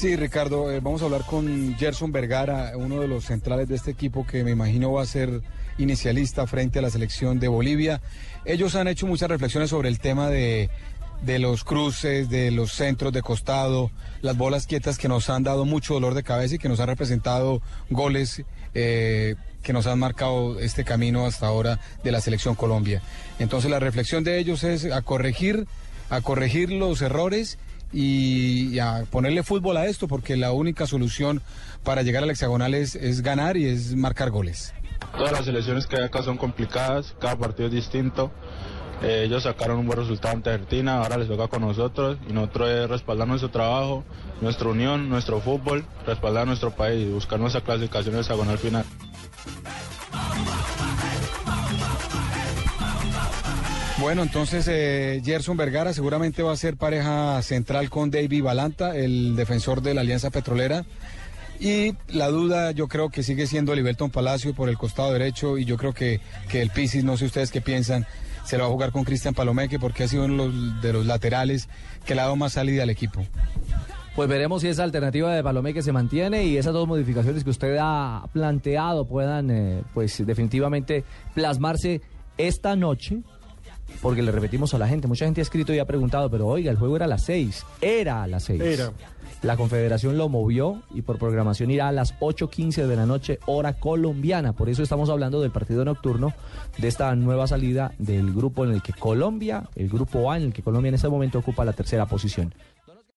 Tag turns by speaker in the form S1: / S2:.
S1: Sí, Ricardo, eh, vamos a hablar con Gerson Vergara, uno de los centrales de este equipo que me imagino va a ser inicialista frente a la selección de Bolivia. Ellos han hecho muchas reflexiones sobre el tema de, de los cruces, de los centros de costado, las bolas quietas que nos han dado mucho dolor de cabeza y que nos han representado goles eh, que nos han marcado este camino hasta ahora de la selección Colombia. Entonces la reflexión de ellos es a corregir, a corregir los errores y, a ponerle fútbol a esto, porque la única solución para llegar al hexagonal es, es ganar y es marcar goles.
S2: Todas las selecciones que hay acá son complicadas, cada partido es distinto. Eh, ellos sacaron un buen resultado ante Argentina, ahora les toca con nosotros y nosotros es respaldar nuestro trabajo, nuestra unión, nuestro fútbol, respaldar nuestro país y buscar nuestra clasificación hexagonal final.
S1: Bueno, entonces eh, Gerson Vergara seguramente va a ser pareja central con David Balanta, el defensor de la Alianza Petrolera. Y la duda yo creo que sigue siendo Liberton Palacio por el costado derecho y yo creo que, que el Pisis, no sé ustedes qué piensan, se lo va a jugar con Cristian Palomeque porque ha sido uno de los, laterales que le ha dado más salida al equipo.
S3: Pues veremos si esa alternativa de Palomeque se mantiene y esas dos modificaciones que usted ha planteado puedan eh, pues definitivamente plasmarse esta noche porque le repetimos a la gente, mucha gente ha escrito y ha preguntado, pero oiga, el juego era a las 6, era a las 6.
S4: Era.
S3: La Confederación lo movió y por programación irá a las 8.15 de la noche, hora colombiana. Por eso estamos hablando del partido nocturno, de esta nueva salida del grupo en el que Colombia, el grupo A, en el que Colombia en este momento ocupa la tercera posición.